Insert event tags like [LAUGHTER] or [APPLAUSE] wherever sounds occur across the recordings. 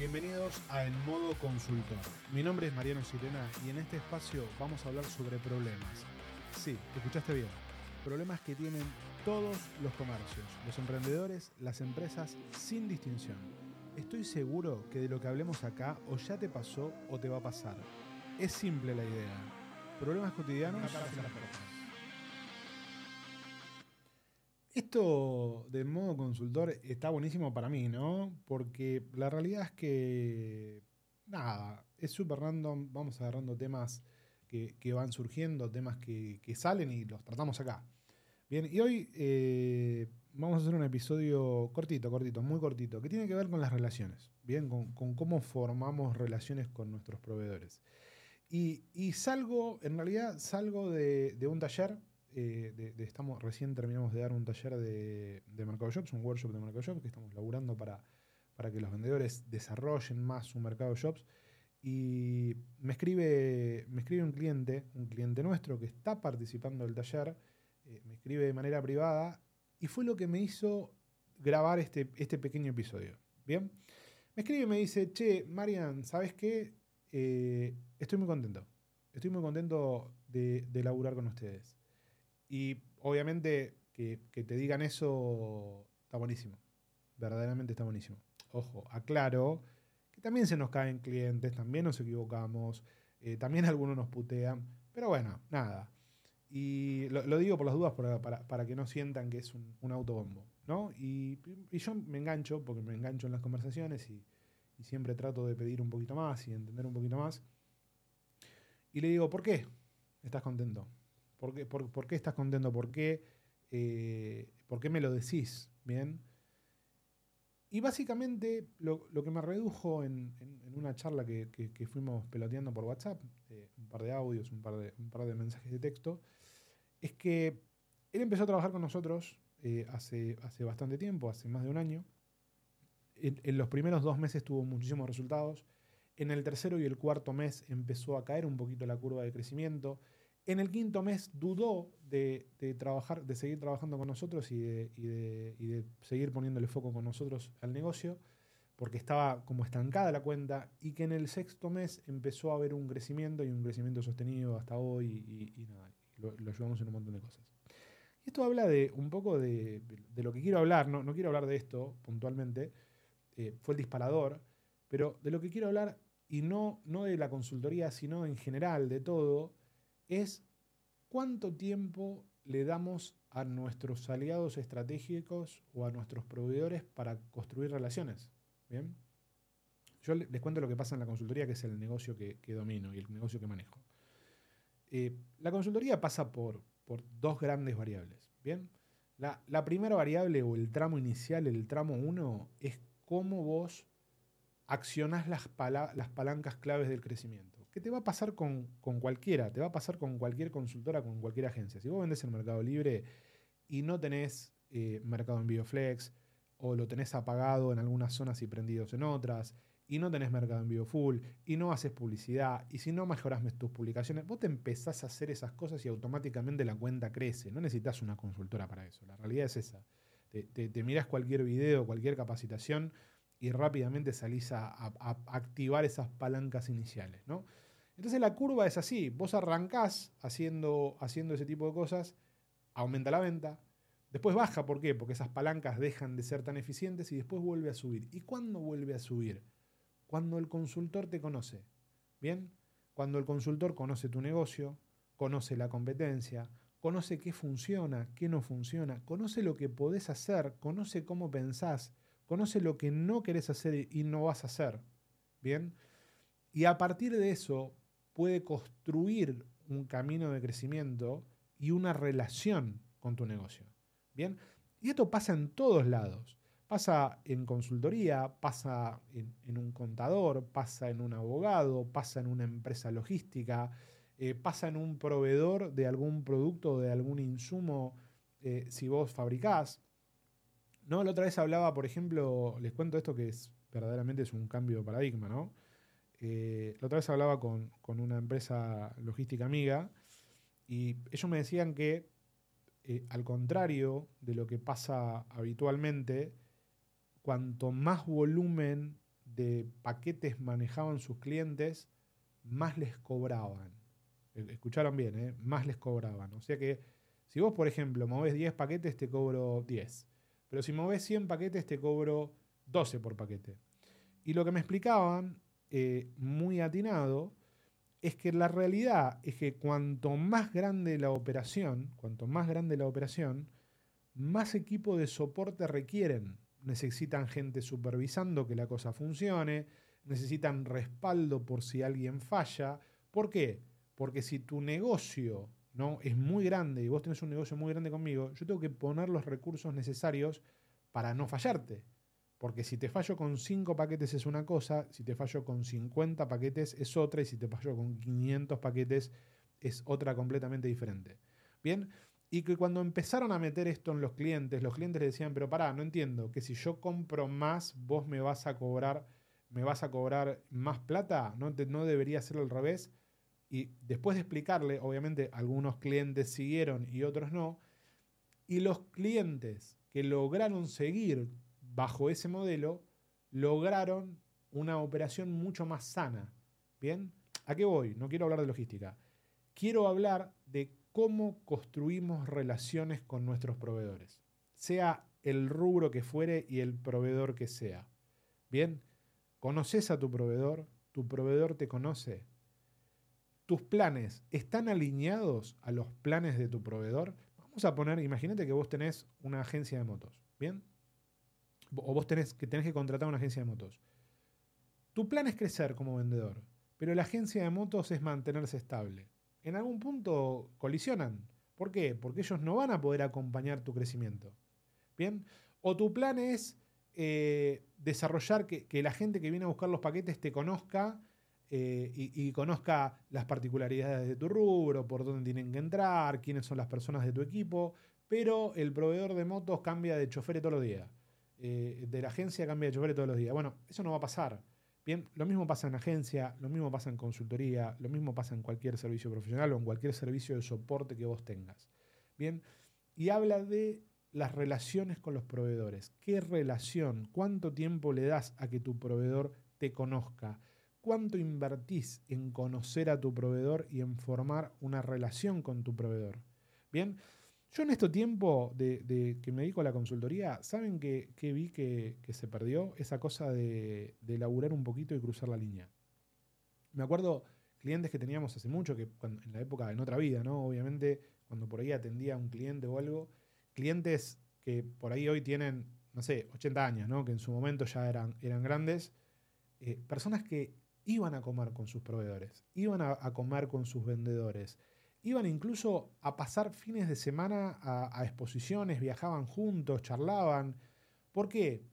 Bienvenidos a En Modo Consultor. Mi nombre es Mariano Sirena y en este espacio vamos a hablar sobre problemas. Sí, escuchaste bien. Problemas que tienen todos los comercios, los emprendedores, las empresas, sin distinción. Estoy seguro que de lo que hablemos acá o ya te pasó o te va a pasar. Es simple la idea. Problemas cotidianos. Esto de modo consultor está buenísimo para mí, ¿no? Porque la realidad es que, nada, es súper random, vamos agarrando temas que, van surgiendo, temas que, salen y los tratamos acá. Bien, y hoy eh, vamos a hacer un episodio cortito, cortito, muy cortito, que tiene que ver con las relaciones, bien, con, cómo formamos relaciones con nuestros proveedores. Y, salgo, en realidad salgo de un taller eh, estamos, recién terminamos de dar un taller de, de Mercado Shops, un workshop de Mercado Shops, que estamos laburando para, para que los vendedores desarrollen más su Mercado Shops. Y me escribe, me escribe un cliente, un cliente nuestro que está participando del taller, eh, me escribe de manera privada y fue lo que me hizo grabar este, este pequeño episodio. Bien, me escribe y me dice, che, Marian, ¿sabes qué? Eh, estoy muy contento. Estoy muy contento de, de laburar con ustedes. Y obviamente que, te digan eso está buenísimo. Verdaderamente está buenísimo. Ojo, aclaro que también se nos caen clientes, también nos equivocamos, eh, también [LAUGHS] algunos nos putean, pero bueno, nada. Y lo, digo por las dudas para, que no sientan que es un, autobombo, ¿no? Y, yo me engancho, porque me engancho en las conversaciones y, y siempre trato de pedir un poquito más y entender un poquito más. Y le digo, ¿por qué estás contento? ¿Por qué, estás contento? ¿Por qué, eh, ¿Por qué me lo decís? Bien. Y básicamente lo, que me redujo en, una charla que, fuimos peloteando por WhatsApp, eh, un par de audios, un par de, un par de mensajes de texto, es que él empezó a trabajar con nosotros eh, hace, hace bastante tiempo, hace más de un año. En, en, los primeros dos meses tuvo muchísimos resultados. En el tercero y el cuarto mes empezó a caer un poquito la curva de crecimiento. En el quinto mes dudó de, trabajar, de seguir trabajando con nosotros y de, seguir poniéndole foco con nosotros al negocio, porque estaba como estancada la cuenta, y que en el sexto mes empezó a haber un crecimiento y un crecimiento sostenido hasta hoy, y, nada, lo, ayudamos en un montón de cosas. Y esto habla de un poco de, lo que quiero hablar, no, no, quiero hablar de esto puntualmente, eh, fue el disparador, pero de lo que quiero hablar, y no, no de la consultoría, sino en general, de todo, es cuánto tiempo le damos a nuestros aliados estratégicos o a nuestros proveedores para construir relaciones. ¿Bien? Yo les cuento lo que pasa en la consultoría, que es el negocio que, domino y el negocio que manejo. Eh, la consultoría pasa por, por, dos grandes variables. ¿bien? La, la, primera variable o el tramo inicial, el tramo 1, es cómo vos accionás las, las palancas claves del crecimiento. ¿Qué te va a pasar con, cualquiera? Te va a pasar con cualquier consultora, con cualquier agencia. Si vos vendés en Mercado Libre y no tenés eh, Mercado Envío Flex, o lo tenés apagado en algunas zonas y prendidos en otras, y no tenés Mercado Envío Full, y no haces publicidad, y si no mejoras tus publicaciones, vos te empezás a hacer esas cosas y automáticamente la cuenta crece. No necesitas una consultora para eso. La realidad es esa. Te, te mirás cualquier video, cualquier capacitación y rápidamente salís a, activar esas palancas iniciales. ¿no? Entonces la curva es así, vos arrancás haciendo, haciendo ese tipo de cosas, aumenta la venta, después baja, ¿por qué? Porque esas palancas dejan de ser tan eficientes y después vuelve a subir. ¿Y cuándo vuelve a subir? Cuando el consultor te conoce. ¿Bien? Cuando el consultor conoce tu negocio, conoce la competencia, conoce qué funciona, qué no funciona, conoce lo que podés hacer, conoce cómo pensás, Conoce lo que no querés hacer y no vas a hacer. ¿Bien? Y a partir de eso puede construir un camino de crecimiento y una relación con tu negocio. ¿Bien? Y esto pasa en todos lados. Pasa en consultoría, pasa en, un contador, pasa en un abogado, pasa en una empresa logística, eh, pasa en un proveedor de algún producto o de algún insumo eh, si vos fabricás. No, la otra vez hablaba, por ejemplo, les cuento esto que es verdaderamente es un cambio de paradigma, ¿no? Eh, la otra vez hablaba con, una empresa logística amiga y ellos me decían que, eh, al contrario de lo que pasa habitualmente, cuanto más volumen de paquetes manejaban sus clientes, más les cobraban. Eh, escucharon bien, ¿eh? más les cobraban. O sea que si vos, por ejemplo, moves 10 paquetes, te cobro 10. Pero si moves 100 paquetes, te cobro 12 por paquete. Y lo que me explicaban, eh, muy atinado, es que la realidad es que cuanto más grande la operación, cuanto más grande la operación, más equipo de soporte requieren. Necesitan gente supervisando que la cosa funcione, necesitan respaldo por si alguien falla. ¿Por qué? Porque si tu negocio ¿no? es muy grande y vos tenés un negocio muy grande conmigo, yo tengo que poner los recursos necesarios para no fallarte. Porque si te fallo con 5 paquetes es una cosa, si te fallo con 50 paquetes es otra y si te fallo con 500 paquetes es otra completamente diferente. Bien, y que cuando empezaron a meter esto en los clientes, los clientes le decían, pero pará, no entiendo, que si yo compro más, vos me vas a cobrar, me vas a cobrar más plata, no, no debería ser al revés. Y después de explicarle, obviamente algunos clientes siguieron y otros no, y los clientes que lograron seguir bajo ese modelo, lograron una operación mucho más sana. ¿Bien? ¿A qué voy? No quiero hablar de logística. Quiero hablar de cómo construimos relaciones con nuestros proveedores, sea el rubro que fuere y el proveedor que sea. Bien, conoces a tu proveedor, tu proveedor te conoce, tus planes están alineados a los planes de tu proveedor. Vamos a poner, imagínate que vos tenés una agencia de motos, ¿bien? O vos tenés que, tenés que contratar una agencia de motos. Tu plan es crecer como vendedor, pero la agencia de motos es mantenerse estable. En algún punto colisionan. ¿Por qué? Porque ellos no van a poder acompañar tu crecimiento. ¿Bien? O tu plan es eh, desarrollar que, que la gente que viene a buscar los paquetes te conozca eh, y, conozca las particularidades de tu rubro, por dónde tienen que entrar, quiénes son las personas de tu equipo, pero el proveedor de motos cambia de chofer todos los días. Eh, de la agencia cambia de chofer todos los días. Bueno, eso no va a pasar. Bien, lo mismo pasa en agencia, lo mismo pasa en consultoría, lo mismo pasa en cualquier servicio profesional o en cualquier servicio de soporte que vos tengas. Bien, y habla de las relaciones con los proveedores. ¿Qué relación? ¿Cuánto tiempo le das a que tu proveedor te conozca? ¿Cuánto invertís en conocer a tu proveedor y en formar una relación con tu proveedor? Bien, yo en este tiempo de, que me dedico a la consultoría, ¿saben que, vi que, se perdió? Esa cosa de, de laburar un poquito y cruzar la línea. Me acuerdo clientes que teníamos hace mucho, que en la época, en otra vida, ¿no? Obviamente, cuando por ahí atendía a un cliente o algo, clientes que por ahí hoy tienen, no sé, 80 años, ¿no? Que en su momento ya eran, eran grandes, eh, personas que iban a comer con sus proveedores, iban a, comer con sus vendedores, iban incluso a pasar fines de semana a, exposiciones, viajaban juntos, charlaban. ¿Por qué?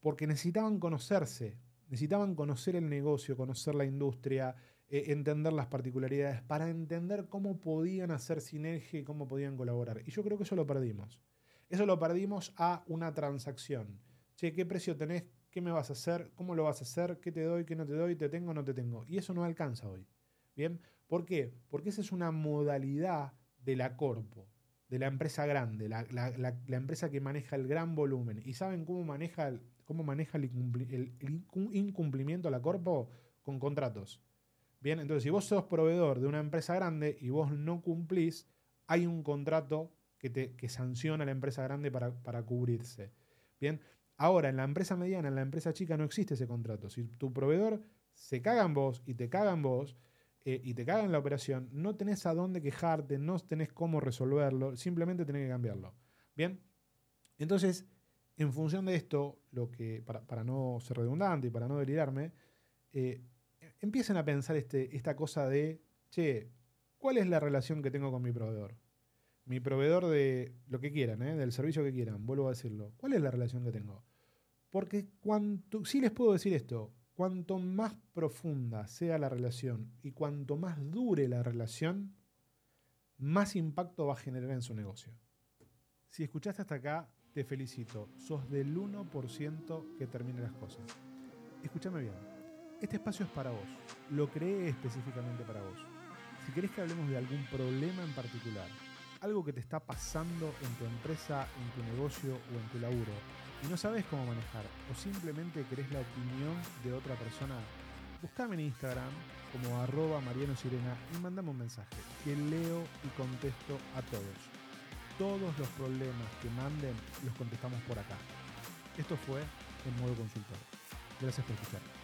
Porque necesitaban conocerse, necesitaban conocer el negocio, conocer la industria, eh, entender las particularidades, para entender cómo podían hacer sinergia y cómo podían colaborar. Y yo creo que eso lo perdimos. Eso lo perdimos a una transacción. Che, ¿qué precio tenés? ¿Qué me vas a hacer? ¿Cómo lo vas a hacer? ¿Qué te doy? ¿Qué no te doy? ¿Te tengo? ¿No te tengo? Y eso no alcanza hoy. ¿Bien? ¿Por qué? Porque esa es una modalidad de la corpo, de la empresa grande, la, empresa que maneja el gran volumen. ¿Y saben cómo maneja, cómo maneja el, incumplimiento a la corpo? Con contratos. Bien, entonces si vos sos proveedor de una empresa grande y vos no cumplís, hay un contrato que, te, que sanciona a la empresa grande para, para cubrirse. Bien, Ahora, en la empresa mediana, en la empresa chica, no existe ese contrato. Si tu proveedor se caga en vos y te caga en vos eh, y te caga en la operación, no tenés a dónde quejarte, no tenés cómo resolverlo, simplemente tenés que cambiarlo. Bien, entonces, en función de esto, lo que, para, no ser redundante y para no delirarme, eh, empiecen a pensar este, esta cosa de, che, ¿cuál es la relación que tengo con mi proveedor? Mi proveedor de lo que quieran, ¿eh? del servicio que quieran, vuelvo a decirlo. ¿Cuál es la relación que tengo? Porque cuanto, sí les puedo decir esto, cuanto más profunda sea la relación y cuanto más dure la relación, más impacto va a generar en su negocio. Si escuchaste hasta acá, te felicito. Sos del 1% que termine las cosas. Escúchame bien. Este espacio es para vos. Lo creé específicamente para vos. Si querés que hablemos de algún problema en particular, algo que te está pasando en tu empresa, en tu negocio o en tu laburo, y no sabes cómo manejar o simplemente querés la opinión de otra persona, buscame en Instagram como arroba Mariano Sirena y mandame un mensaje que leo y contesto a todos. Todos los problemas que manden los contestamos por acá. Esto fue el nuevo consultor. Gracias por escuchar.